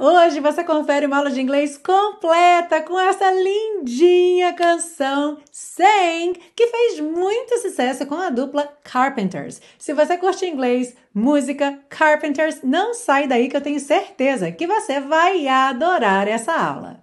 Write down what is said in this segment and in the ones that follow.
Hoje você confere uma aula de inglês completa com essa lindinha canção Sang, que fez muito sucesso com a dupla Carpenters. Se você curte inglês, música, Carpenters, não sai daí que eu tenho certeza que você vai adorar essa aula.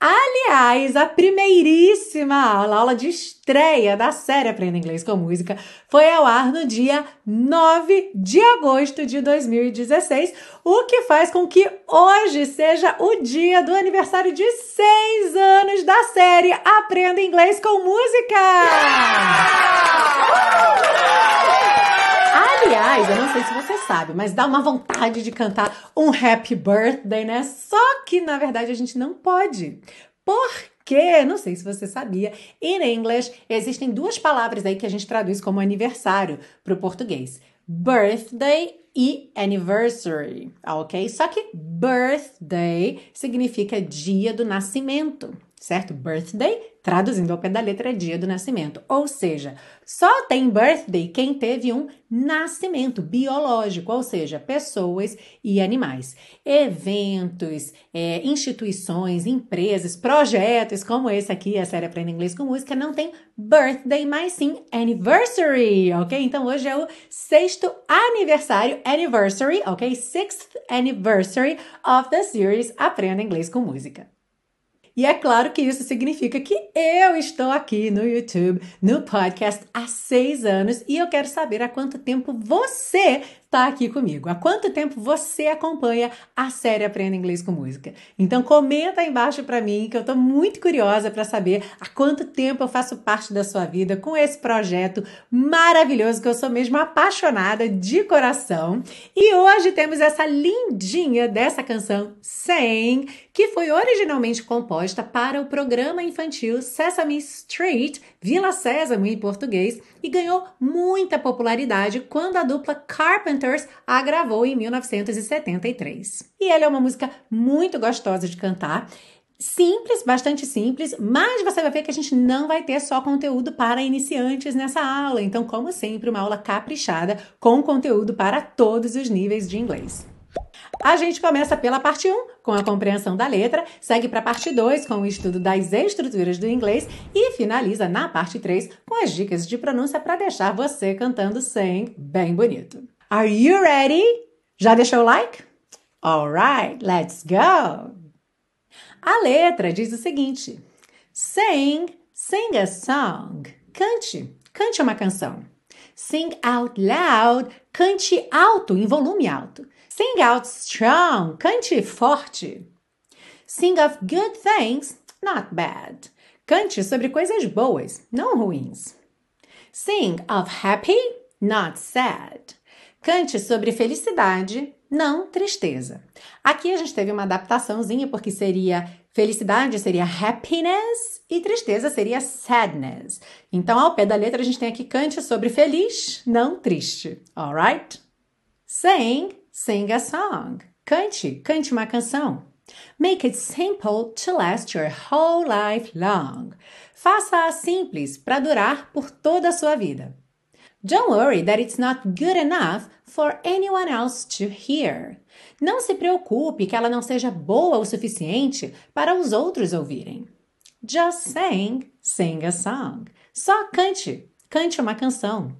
Aliás, a primeiríssima aula, aula de estreia da série Aprenda Inglês com Música, foi ao ar no dia 9 de agosto de 2016, o que faz com que hoje seja o dia do aniversário de seis anos da série Aprenda Inglês com Música! Aliás, eu não sei se você sabe, mas dá uma vontade de cantar um happy birthday, né? Só que na verdade a gente não pode. Porque, não sei se você sabia, em inglês existem duas palavras aí que a gente traduz como aniversário para o português: birthday e anniversary, ok? Só que birthday significa dia do nascimento certo? Birthday, traduzindo ao pé da letra, é dia do nascimento. Ou seja, só tem birthday quem teve um nascimento biológico, ou seja, pessoas e animais. Eventos, é, instituições, empresas, projetos, como esse aqui, a série Aprenda Inglês com Música, não tem birthday, mas sim anniversary, ok? Então hoje é o sexto aniversário, anniversary, ok? Sixth anniversary of the series Aprenda Inglês com Música. E é claro que isso significa que eu estou aqui no YouTube, no podcast, há seis anos e eu quero saber há quanto tempo você está aqui comigo. Há quanto tempo você acompanha a série Aprenda Inglês com Música? Então comenta aí embaixo para mim que eu estou muito curiosa para saber há quanto tempo eu faço parte da sua vida com esse projeto maravilhoso que eu sou mesmo apaixonada de coração. E hoje temos essa lindinha dessa canção Saying, que foi originalmente composta para o programa infantil Sesame Street, Vila Sésamo em português, e ganhou muita popularidade quando a dupla Carpenter Carpenters a gravou em 1973. E ela é uma música muito gostosa de cantar. Simples, bastante simples, mas você vai ver que a gente não vai ter só conteúdo para iniciantes nessa aula. Então, como sempre, uma aula caprichada com conteúdo para todos os níveis de inglês. A gente começa pela parte 1, com a compreensão da letra, segue para a parte 2, com o estudo das estruturas do inglês e finaliza na parte 3 com as dicas de pronúncia para deixar você cantando sem bem bonito. Are you ready? Já deixou o like? Alright, let's go! A letra diz o seguinte: Sing, sing a song. Cante, cante uma canção. Sing out loud, cante alto, em volume alto. Sing out strong, cante forte. Sing of good things, not bad. Cante sobre coisas boas, não ruins. Sing of happy, not sad. Cante sobre felicidade, não tristeza. Aqui a gente teve uma adaptaçãozinha porque seria felicidade seria happiness e tristeza seria sadness. Então, ao pé da letra a gente tem aqui cante sobre feliz, não triste. Alright? Sing, sing a song. Cante, cante uma canção. Make it simple to last your whole life long. Faça-a simples para durar por toda a sua vida. Don't worry that it's not good enough for anyone else to hear. Não se preocupe que ela não seja boa o suficiente para os outros ouvirem. Just sing, sing a song. Só cante, cante uma canção.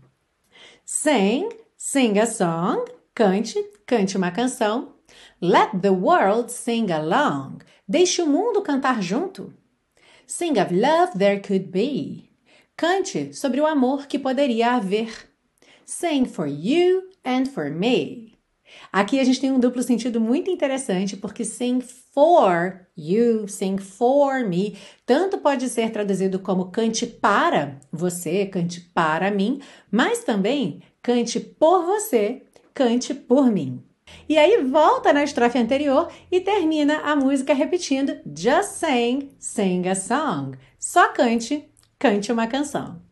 Sing, sing a song. Cante, cante uma canção. Let the world sing along. Deixe o mundo cantar junto. Sing of love there could be. Cante sobre o amor que poderia haver. Sing for you and for me. Aqui a gente tem um duplo sentido muito interessante, porque sing for you, sing for me, tanto pode ser traduzido como cante para você, cante para mim, mas também cante por você, cante por mim. E aí volta na estrofe anterior e termina a música repetindo Just sing, sing a song. Só cante, cante uma canção.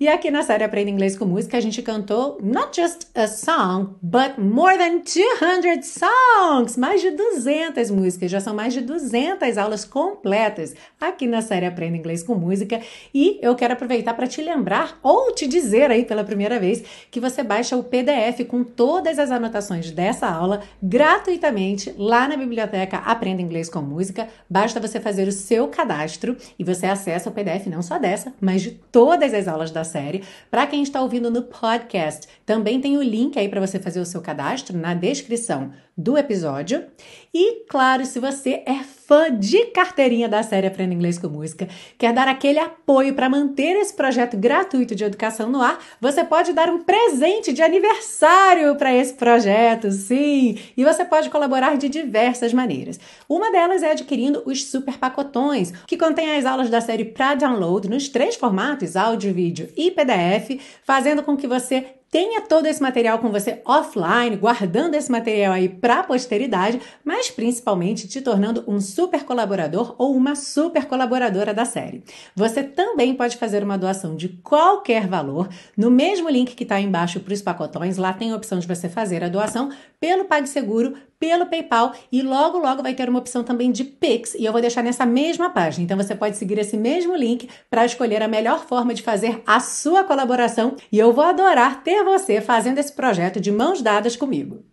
E aqui na série Aprenda Inglês com Música, a gente cantou not just a song, but more than 200 songs! Mais de 200 músicas, já são mais de 200 aulas completas aqui na série Aprenda Inglês com Música. E eu quero aproveitar para te lembrar ou te dizer aí pela primeira vez que você baixa o PDF com todas as anotações dessa aula gratuitamente lá na biblioteca Aprenda Inglês com Música. Basta você fazer o seu cadastro e você acessa o PDF não só dessa, mas de todas as aulas da série. Para quem está ouvindo no podcast, também tem o link aí para você fazer o seu cadastro na descrição do episódio. E claro, se você é fã de carteirinha da série Aprenda Inglês com Música, quer dar aquele apoio para manter esse projeto gratuito de educação no ar, você pode dar um presente de aniversário para esse projeto, sim! E você pode colaborar de diversas maneiras. Uma delas é adquirindo os super pacotões, que contém as aulas da série para download nos três formatos, áudio, vídeo e PDF, fazendo com que você tenha todo esse material com você offline, guardando esse material aí para a posteridade, mas principalmente te tornando um super colaborador ou uma super colaboradora da série. Você também pode fazer uma doação de qualquer valor no mesmo link que está embaixo para os pacotões. Lá tem a opção de você fazer a doação pelo PagSeguro, pelo PayPal e logo logo vai ter uma opção também de Pix e eu vou deixar nessa mesma página. Então você pode seguir esse mesmo link para escolher a melhor forma de fazer a sua colaboração e eu vou adorar ter você fazendo esse projeto de mãos dadas comigo.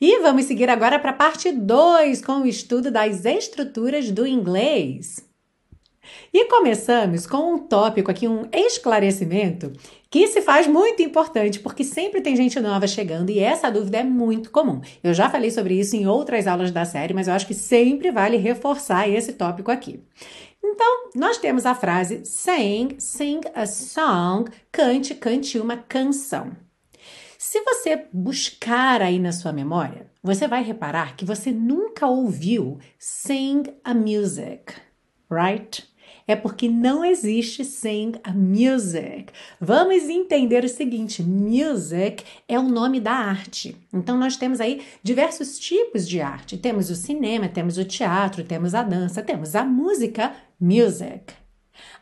E vamos seguir agora para a parte 2 com o estudo das estruturas do inglês. E começamos com um tópico aqui, um esclarecimento que se faz muito importante porque sempre tem gente nova chegando e essa dúvida é muito comum. Eu já falei sobre isso em outras aulas da série, mas eu acho que sempre vale reforçar esse tópico aqui. Então, nós temos a frase sing, sing a song, cante, cante uma canção. Se você buscar aí na sua memória, você vai reparar que você nunca ouviu sing a music, right? É porque não existe sing a music. Vamos entender o seguinte: music é o nome da arte. Então nós temos aí diversos tipos de arte. Temos o cinema, temos o teatro, temos a dança, temos a música, music.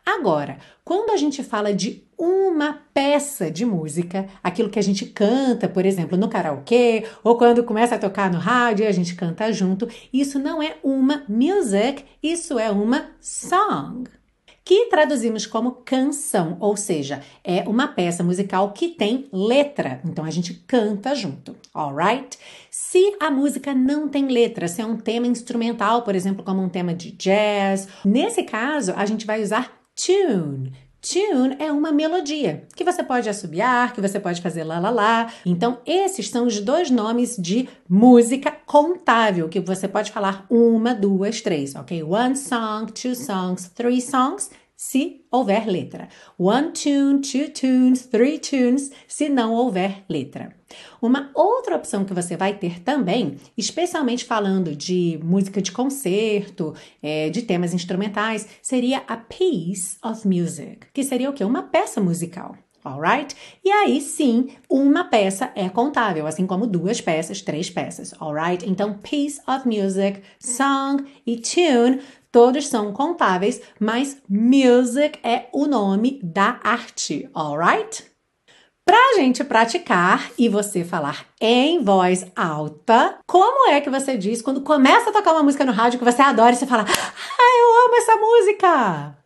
Agora, quando a gente fala de uma peça de música, aquilo que a gente canta, por exemplo, no karaokê, ou quando começa a tocar no rádio e a gente canta junto, isso não é uma music, isso é uma song. Que traduzimos como canção, ou seja, é uma peça musical que tem letra, então a gente canta junto, alright? Se a música não tem letra, se é um tema instrumental, por exemplo, como um tema de jazz, nesse caso a gente vai usar tune. Tune é uma melodia que você pode assobiar, que você pode fazer lá lá lá. Então, esses são os dois nomes de música contável, que você pode falar uma, duas, três, ok? One song, two songs, three songs se houver letra. One tune, two tunes, three tunes, se não houver letra. Uma outra opção que você vai ter também, especialmente falando de música de concerto, é, de temas instrumentais, seria a piece of music, que seria o quê? Uma peça musical. Alright? E aí sim, uma peça é contável, assim como duas peças, três peças. Alright? Então, piece of music, song e tune Todos são contáveis, mas music é o nome da arte, alright? Pra gente praticar e você falar em voz alta, como é que você diz quando começa a tocar uma música no rádio que você adora e você fala: Ah, eu amo essa música!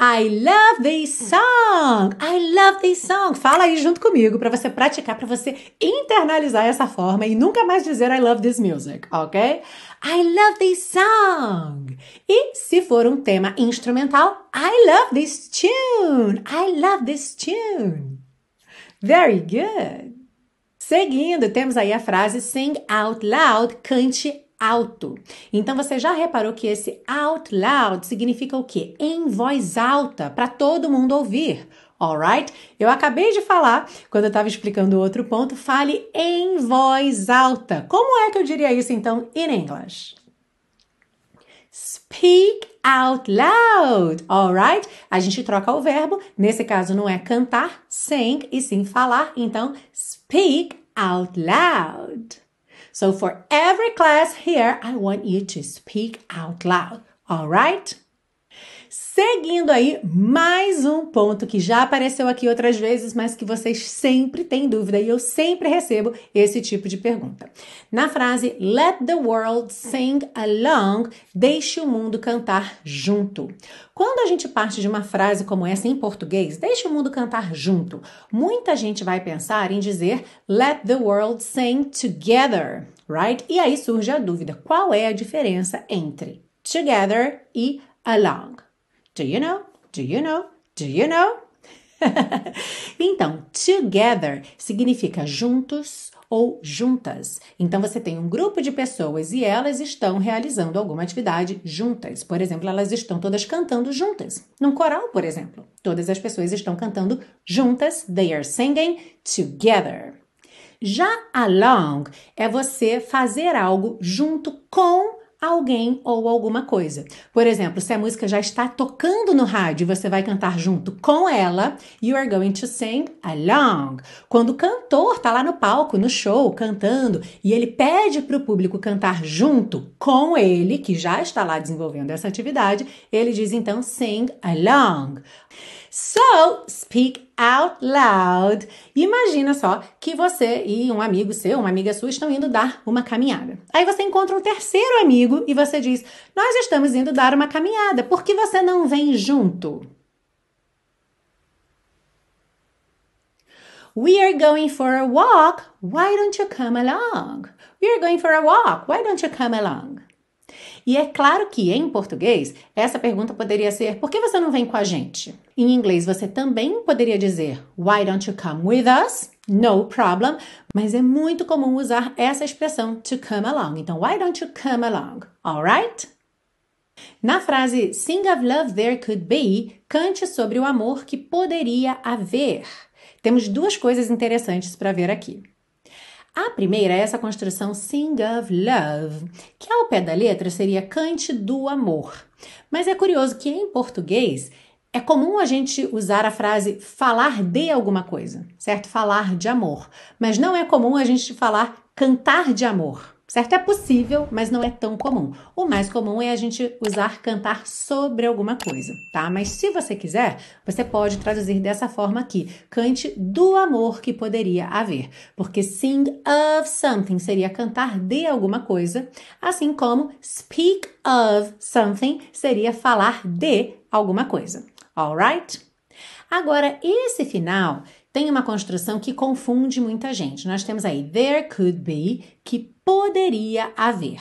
I love this song. I love this song. Fala aí junto comigo para você praticar, para você internalizar essa forma e nunca mais dizer I love this music, ok? I love this song. E se for um tema instrumental, I love this tune. I love this tune. Very good. Seguindo, temos aí a frase sing out loud, cante alto. Então você já reparou que esse out loud significa o quê? Em voz alta, para todo mundo ouvir. Alright? Eu acabei de falar, quando eu estava explicando outro ponto, fale em voz alta. Como é que eu diria isso então em inglês? Speak out loud, alright? A gente troca o verbo, nesse caso não é cantar, sing, e sim falar, então speak out loud. So for every class here, I want you to speak out loud. All right? Seguindo aí mais um ponto que já apareceu aqui outras vezes, mas que vocês sempre têm dúvida e eu sempre recebo esse tipo de pergunta. Na frase Let the world sing along, deixe o mundo cantar junto. Quando a gente parte de uma frase como essa em português, deixe o mundo cantar junto, muita gente vai pensar em dizer Let the world sing together, right? E aí surge a dúvida: qual é a diferença entre together e along? Do you know? Do you know? Do you know? então, together significa juntos ou juntas. Então você tem um grupo de pessoas e elas estão realizando alguma atividade juntas. Por exemplo, elas estão todas cantando juntas. Num coral, por exemplo, todas as pessoas estão cantando juntas. They are singing together. Já along é você fazer algo junto com alguém ou alguma coisa. Por exemplo, se a música já está tocando no rádio e você vai cantar junto com ela, you are going to sing along. Quando o cantor está lá no palco, no show, cantando, e ele pede para o público cantar junto com ele, que já está lá desenvolvendo essa atividade, ele diz então sing along. So, speak out loud. Imagina só que você e um amigo seu, uma amiga sua, estão indo dar uma caminhada. Aí você encontra um terceiro amigo e você diz: Nós estamos indo dar uma caminhada, por que você não vem junto? We are going for a walk. Why don't you come along? We are going for a walk. Why don't you come along? E é claro que em português, essa pergunta poderia ser: por que você não vem com a gente? Em inglês, você também poderia dizer: Why don't you come with us? No problem. Mas é muito comum usar essa expressão to come along. Então, why don't you come along? Alright? Na frase Sing of Love There Could Be, cante sobre o amor que poderia haver. Temos duas coisas interessantes para ver aqui. A primeira é essa construção sing of love, que ao pé da letra seria cante do amor. Mas é curioso que em português é comum a gente usar a frase falar de alguma coisa, certo? Falar de amor. Mas não é comum a gente falar cantar de amor. Certo? É possível, mas não é tão comum. O mais comum é a gente usar cantar sobre alguma coisa, tá? Mas se você quiser, você pode traduzir dessa forma aqui: cante do amor que poderia haver. Porque sing of something seria cantar de alguma coisa, assim como speak of something seria falar de alguma coisa. Alright? Agora, esse final tem uma construção que confunde muita gente. Nós temos aí there could be, que poderia haver.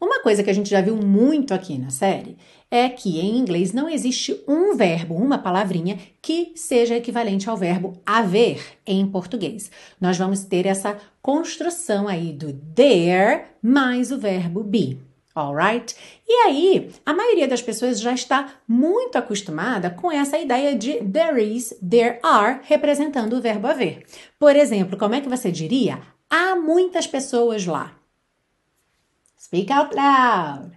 Uma coisa que a gente já viu muito aqui na série é que em inglês não existe um verbo, uma palavrinha, que seja equivalente ao verbo haver em português. Nós vamos ter essa construção aí do there mais o verbo be. Alright? E aí, a maioria das pessoas já está muito acostumada com essa ideia de there is, there are, representando o verbo haver. Por exemplo, como é que você diria? Há muitas pessoas lá. Speak out loud.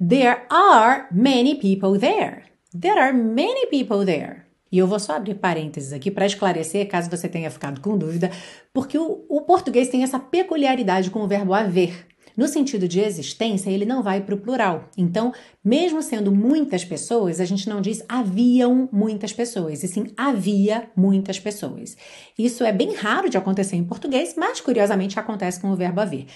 There are many people there. There are many people there. E eu vou só abrir parênteses aqui para esclarecer, caso você tenha ficado com dúvida, porque o, o português tem essa peculiaridade com o verbo haver. No sentido de existência, ele não vai para o plural. Então, mesmo sendo muitas pessoas, a gente não diz haviam muitas pessoas, e sim havia muitas pessoas. Isso é bem raro de acontecer em português, mas curiosamente acontece com o verbo haver.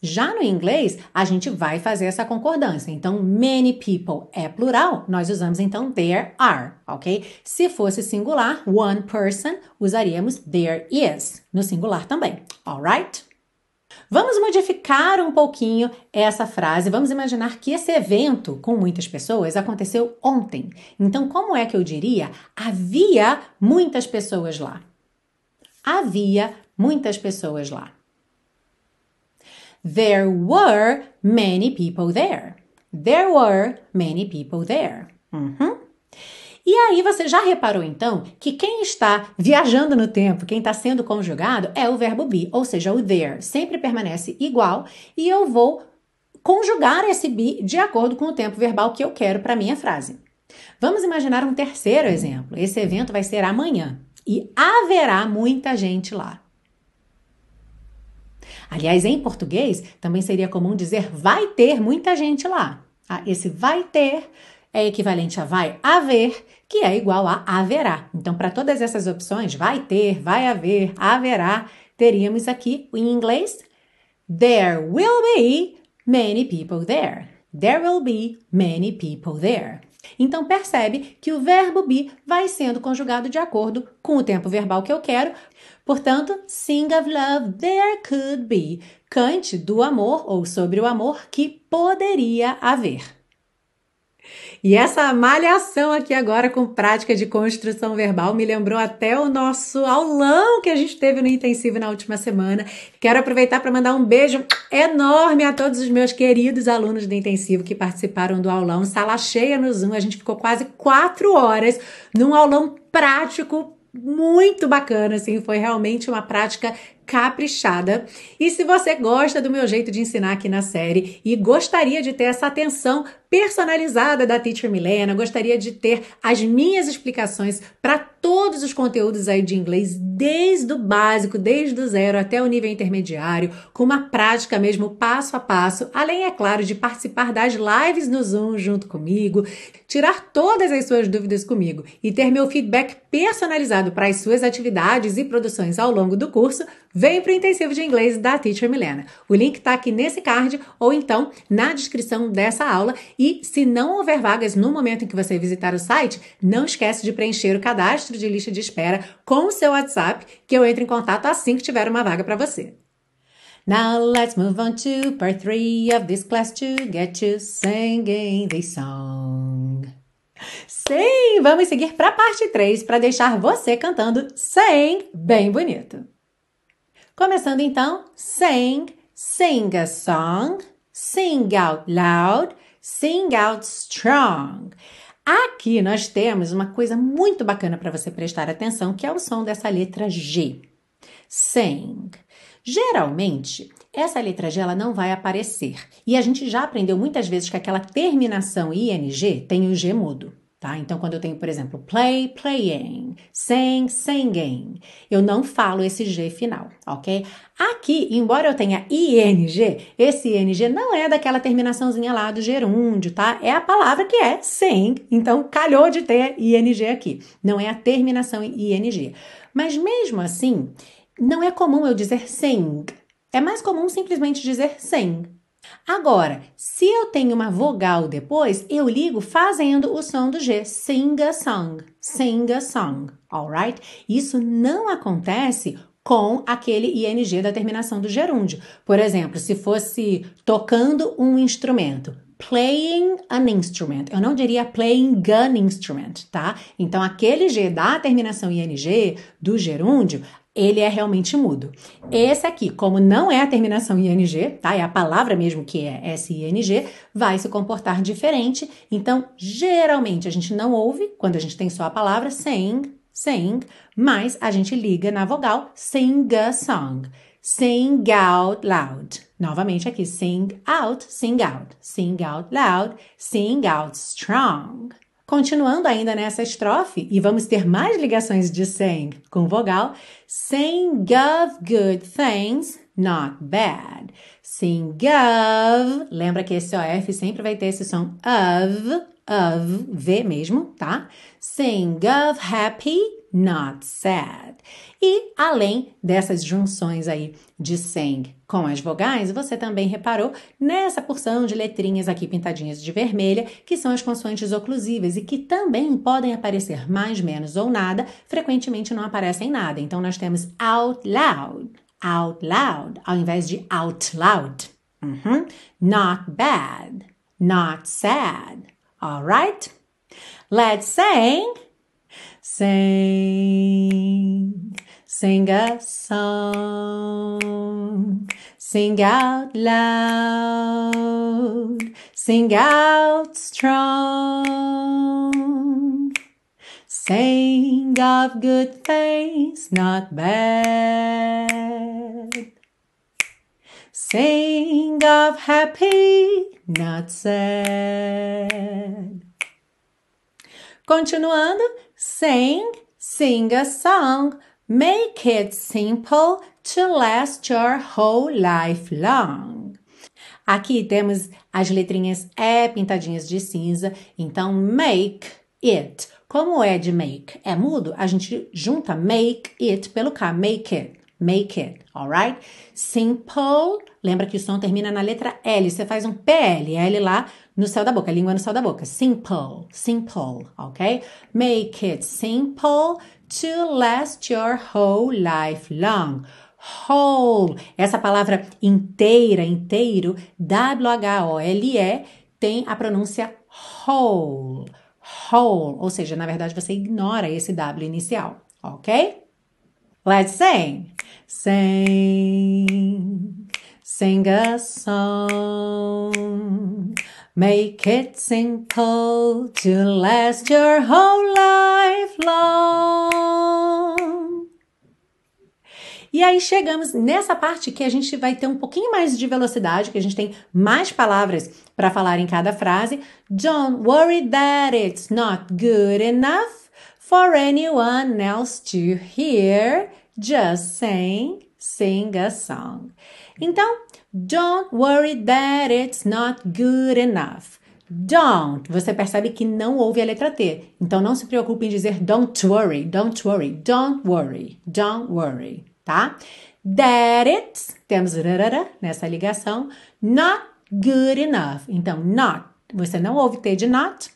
Já no inglês, a gente vai fazer essa concordância. Então, many people é plural, nós usamos então there are, ok? Se fosse singular, one person, usaríamos there is, no singular também, alright? Vamos modificar um pouquinho essa frase. Vamos imaginar que esse evento com muitas pessoas aconteceu ontem. Então, como é que eu diria? Havia muitas pessoas lá. Havia muitas pessoas lá. There were many people there. There were many people there. Uhum. E aí você já reparou então que quem está viajando no tempo, quem está sendo conjugado é o verbo be, ou seja, o there sempre permanece igual e eu vou conjugar esse be de acordo com o tempo verbal que eu quero para minha frase. Vamos imaginar um terceiro exemplo. Esse evento vai ser amanhã e haverá muita gente lá. Aliás, em português também seria comum dizer vai ter muita gente lá. Ah, esse vai ter é equivalente a vai haver, que é igual a haverá. Então, para todas essas opções, vai ter, vai haver, haverá, teríamos aqui em inglês There will be many people there. There will be many people there. Então percebe que o verbo be vai sendo conjugado de acordo com o tempo verbal que eu quero. Portanto, sing of love there could be. Cante do amor ou sobre o amor que poderia haver. E essa malhação aqui agora com prática de construção verbal me lembrou até o nosso aulão que a gente teve no intensivo na última semana. Quero aproveitar para mandar um beijo enorme a todos os meus queridos alunos do intensivo que participaram do aulão. Sala cheia no Zoom, a gente ficou quase quatro horas num aulão prático muito bacana, assim, foi realmente uma prática caprichada. E se você gosta do meu jeito de ensinar aqui na série e gostaria de ter essa atenção personalizada da Teacher Milena, gostaria de ter as minhas explicações para todos os conteúdos aí de inglês, desde o básico, desde o zero até o nível intermediário, com uma prática mesmo passo a passo, além, é claro, de participar das lives no Zoom junto comigo, tirar todas as suas dúvidas comigo e ter meu feedback personalizado para as suas atividades e produções ao longo do curso, vem para o intensivo de inglês da Teacher Milena. O link está aqui nesse card ou então na descrição dessa aula e se não houver vagas no momento em que você visitar o site, não esquece de preencher o cadastro de lista de espera com o seu WhatsApp, que eu entro em contato assim que tiver uma vaga para você. Now let's move on to part 3 of this class to get you singing the song. Sim, vamos seguir para a parte 3 para deixar você cantando sem bem bonito. Começando então, sing, sing a song, sing out loud, Sing out strong. Aqui nós temos uma coisa muito bacana para você prestar atenção, que é o som dessa letra G. Sing. Geralmente, essa letra G ela não vai aparecer. E a gente já aprendeu muitas vezes que aquela terminação ing tem o G mudo. Tá? Então, quando eu tenho, por exemplo, play, playing, sing, singing, eu não falo esse G final, ok? Aqui, embora eu tenha ing, esse ing não é daquela terminaçãozinha lá do gerúndio, tá? É a palavra que é sing, então calhou de ter ing aqui. Não é a terminação ing. Mas mesmo assim, não é comum eu dizer sing. É mais comum simplesmente dizer sing, Agora, se eu tenho uma vogal depois, eu ligo fazendo o som do G. Sing a song. Sing a song. Alright? Isso não acontece com aquele ing da terminação do gerúndio. Por exemplo, se fosse tocando um instrumento, playing an instrument. Eu não diria playing an instrument, tá? Então, aquele G da terminação ing do gerúndio, ele é realmente mudo. Esse aqui, como não é a terminação ing, tá? É a palavra mesmo que é SING, vai se comportar diferente. Então, geralmente a gente não ouve quando a gente tem só a palavra sing, sing, mas a gente liga na vogal sing a song. Sing out loud. Novamente aqui, sing out, sing out, sing out loud, sing out strong. Continuando ainda nessa estrofe, e vamos ter mais ligações de sing com vogal, sing of good things, not bad. Sing of, lembra que esse OF sempre vai ter esse som of, of, V mesmo, tá? Sing of happy, not sad. E além dessas junções aí de sing com as vogais, você também reparou nessa porção de letrinhas aqui pintadinhas de vermelha, que são as consoantes oclusivas e que também podem aparecer mais, menos ou nada, frequentemente não aparecem nada. Então nós temos out loud, out loud, ao invés de out loud. Uhum. Not bad, not sad. Alright? Let's sing. Sing. Sing a song, sing out loud, sing out strong. Sing of good things, not bad. Sing of happy, not sad. Continuando, sing, sing a song Make it simple to last your whole life long. Aqui temos as letrinhas E pintadinhas de cinza, então make it. Como é de make? É mudo? A gente junta make it pelo K, make it. Make it, alright? Simple, lembra que o som termina na letra L, você faz um PL, L lá no céu da boca, língua no céu da boca. Simple, simple, ok? Make it simple to last your whole life long. Whole, essa palavra inteira, inteiro, W-H-O-L-E, tem a pronúncia whole, whole, ou seja, na verdade você ignora esse W inicial, ok? Let's sing. Sing, sing a song. Make it simple to last your whole life long. E aí chegamos nessa parte que a gente vai ter um pouquinho mais de velocidade, que a gente tem mais palavras para falar em cada frase. Don't worry that it's not good enough for anyone else to hear. Just sing, sing a song. Então, don't worry that it's not good enough. Don't, você percebe que não houve a letra T. Então não se preocupe em dizer don't worry, don't worry, don't worry, don't worry, tá? That it's, temos rarara nessa ligação, not good enough. Então, not, você não ouve T de not.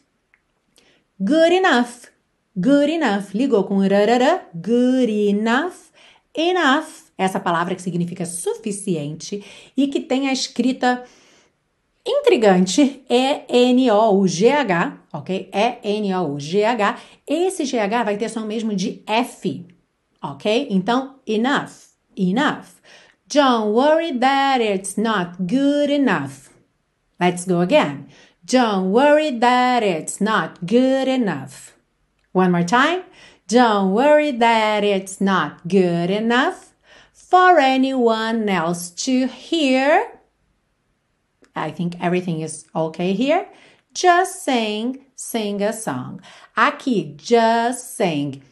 Good enough, good enough. Ligou com rarara, good enough. Enough, essa palavra que significa suficiente e que tem a escrita intrigante E-N-O-U-G-H, ok? E-N-O-U-G-H. Esse GH vai ter som mesmo de F, ok? Então, enough, enough. Don't worry that it's not good enough. Let's go again. Don't worry that it's not good enough. One more time. Don't worry that it's not good enough for anyone else to hear. I think everything is okay here. Just sing, sing a song. Aqui, just sing.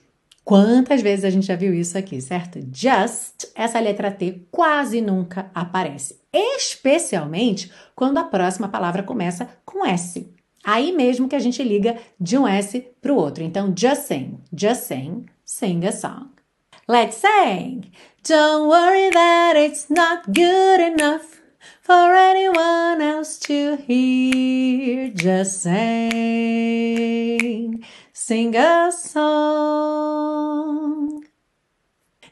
Quantas vezes a gente já viu isso aqui, certo? Just, essa letra T quase nunca aparece, especialmente quando a próxima palavra começa com S. Aí mesmo que a gente liga de um S para o outro. Então, just sing, just sing, sing a song. Let's sing! Don't worry that it's not good enough for anyone else to hear. Just sing, sing a song.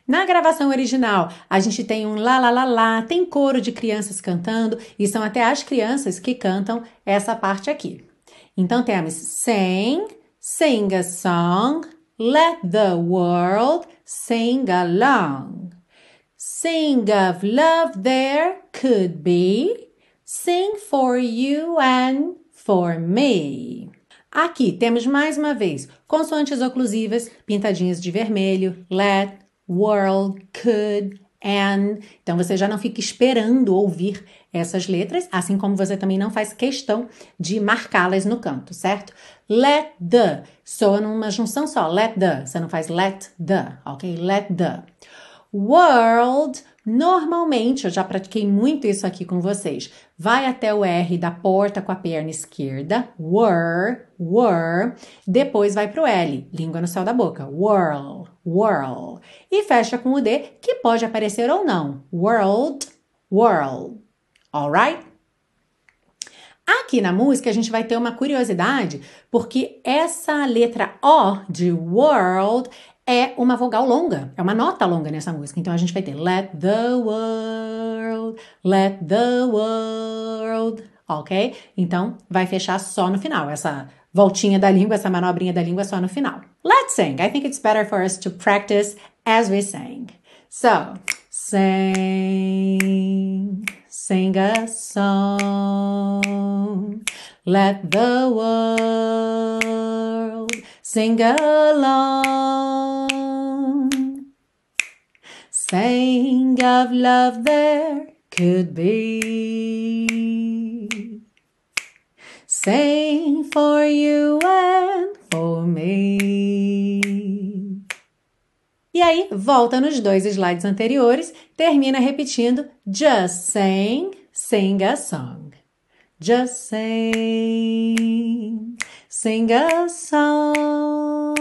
Na gravação original, a gente tem um lá lá lá lá, tem coro de crianças cantando e são até as crianças que cantam essa parte aqui. Então temos sing, sing a song, let the world sing along. Sing of love there could be, sing for you and for me. Aqui temos mais uma vez consoantes oclusivas pintadinhas de vermelho, let, world, could, and. Então você já não fica esperando ouvir essas letras, assim como você também não faz questão de marcá-las no canto, certo? Let the soa numa junção só, let the, você não faz let the, ok? Let the. World, normalmente, eu já pratiquei muito isso aqui com vocês. Vai até o R da porta com a perna esquerda, were, were, depois vai para o L, língua no céu da boca, whirl, whirl, e fecha com o D, que pode aparecer ou não, world, world. Alright? Aqui na música a gente vai ter uma curiosidade, porque essa letra O de world é uma vogal longa, é uma nota longa nessa música. Então a gente vai ter let the world, let the world, ok? Então vai fechar só no final, essa voltinha da língua, essa manobrinha da língua só no final. Let's sing. I think it's better for us to practice as we sing. So, sing. Sing a song. Let the world sing along. Sing of love there could be. Sing for you and for me. E aí, volta nos dois slides anteriores, termina repetindo just sing, sing a song. Just sing, sing a song.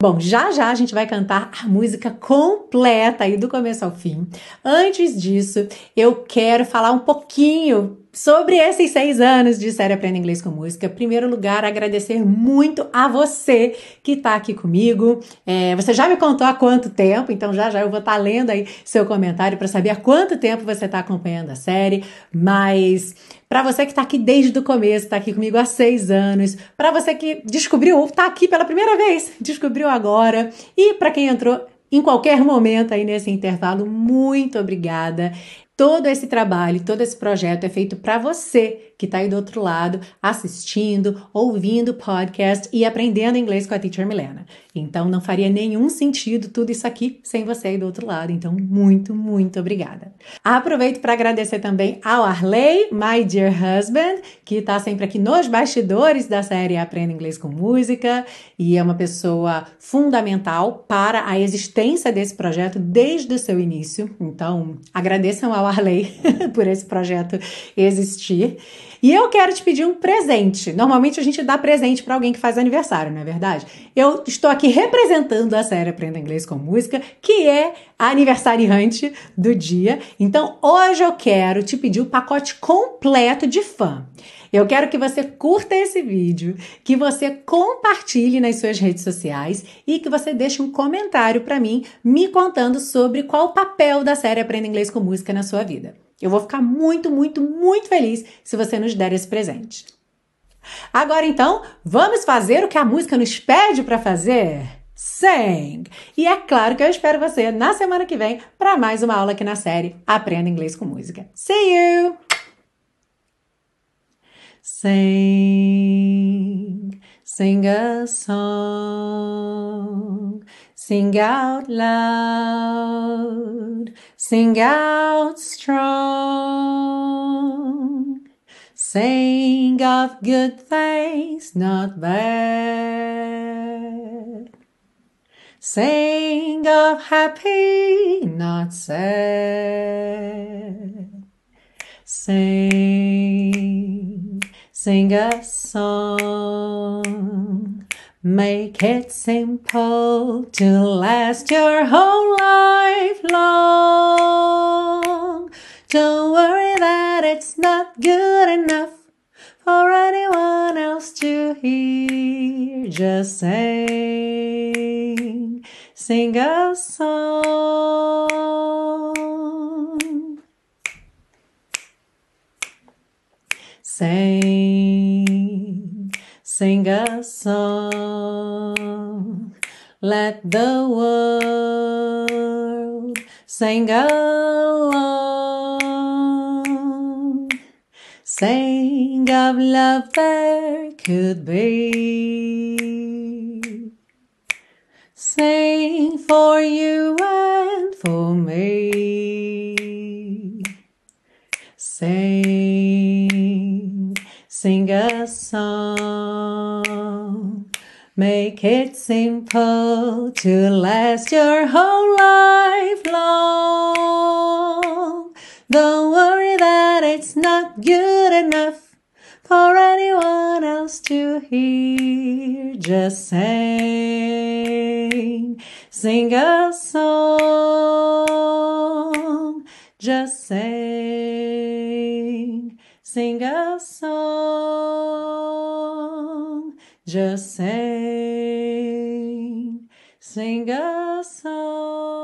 Bom, já já a gente vai cantar a música completa aí do começo ao fim. Antes disso, eu quero falar um pouquinho sobre esses seis anos de série Aprenda Inglês com Música. Em primeiro lugar, agradecer muito a você que está aqui comigo. É, você já me contou há quanto tempo, então já já eu vou estar tá lendo aí seu comentário para saber há quanto tempo você está acompanhando a série. Mas para você que está aqui desde o começo, está aqui comigo há seis anos, para você que descobriu, está aqui pela primeira vez, descobriu agora, e para quem entrou em qualquer momento aí nesse intervalo, muito obrigada. Todo esse trabalho, todo esse projeto é feito para você que está aí do outro lado, assistindo, ouvindo podcast e aprendendo inglês com a Teacher Milena. Então não faria nenhum sentido tudo isso aqui sem você aí do outro lado. Então, muito, muito obrigada. Aproveito para agradecer também ao Arley, my dear husband, que está sempre aqui nos bastidores da série Aprenda Inglês com Música e é uma pessoa fundamental para a existência desse projeto desde o seu início. Então, agradeçam ao Arley por esse projeto existir. E eu quero te pedir um presente. Normalmente a gente dá presente para alguém que faz aniversário, não é verdade? Eu estou aqui representando a série Aprenda Inglês com Música, que é a aniversariante do dia. Então hoje eu quero te pedir o pacote completo de fã. Eu quero que você curta esse vídeo, que você compartilhe nas suas redes sociais e que você deixe um comentário para mim me contando sobre qual o papel da série Aprenda Inglês com Música na sua vida. Eu vou ficar muito, muito, muito feliz se você nos der esse presente. Agora então, vamos fazer o que a música nos pede para fazer? Sing! E é claro que eu espero você na semana que vem para mais uma aula aqui na série Aprenda Inglês com Música. See you! Sing, sing a song. Sing out loud, sing out strong. Sing of good things, not bad. Sing of happy, not sad. Sing, sing a song Make it simple to last your whole life long. Don't worry that it's not good enough for anyone else to hear. Just sing, sing a song. Sing Sing a song. Let the world sing along. Sing of love there could be. Sing for you and for me. Sing, sing a song. Make it simple to last your whole life long. Don't worry that it's not good enough for anyone else to hear. Just sing, sing a song. Just sing, sing a song. Just sing, sing a song.